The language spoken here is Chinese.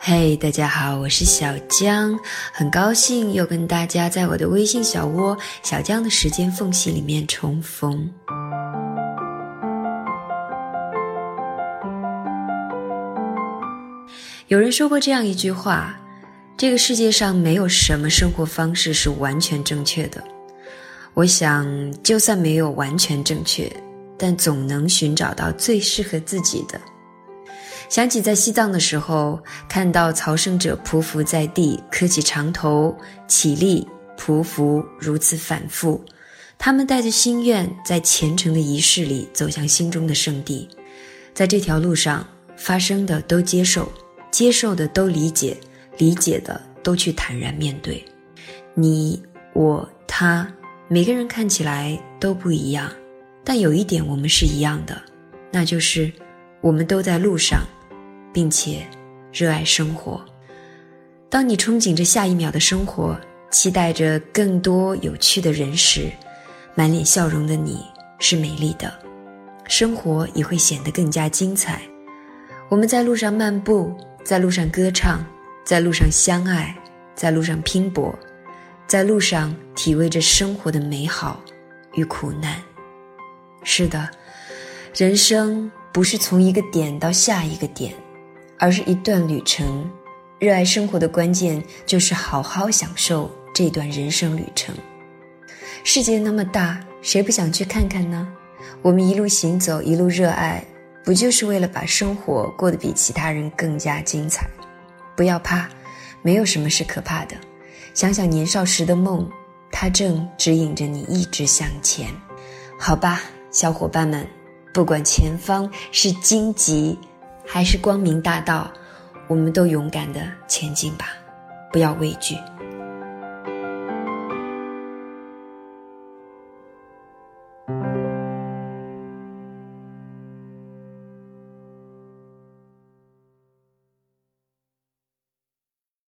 嘿，大家好，我是小江，很高兴又跟大家在我的微信小窝“小江的时间缝隙”里面重逢。有人说过这样一句话：这个世界上没有什么生活方式是完全正确的。我想，就算没有完全正确，但总能寻找到最适合自己的。想起在西藏的时候，看到朝圣者匍匐在地，磕起长头，起立，匍匐，如此反复。他们带着心愿，在虔诚的仪式里走向心中的圣地。在这条路上发生的都接受，接受的都理解，理解的都去坦然面对。你、我、他，每个人看起来都不一样，但有一点我们是一样的，那就是我们都在路上。并且热爱生活。当你憧憬着下一秒的生活，期待着更多有趣的人时，满脸笑容的你是美丽的，生活也会显得更加精彩。我们在路上漫步，在路上歌唱，在路上相爱，在路上拼搏，在路上体味着生活的美好与苦难。是的，人生不是从一个点到下一个点。而是一段旅程，热爱生活的关键就是好好享受这段人生旅程。世界那么大，谁不想去看看呢？我们一路行走，一路热爱，不就是为了把生活过得比其他人更加精彩？不要怕，没有什么是可怕的。想想年少时的梦，它正指引着你一直向前。好吧，小伙伴们，不管前方是荆棘。还是光明大道，我们都勇敢的前进吧，不要畏惧。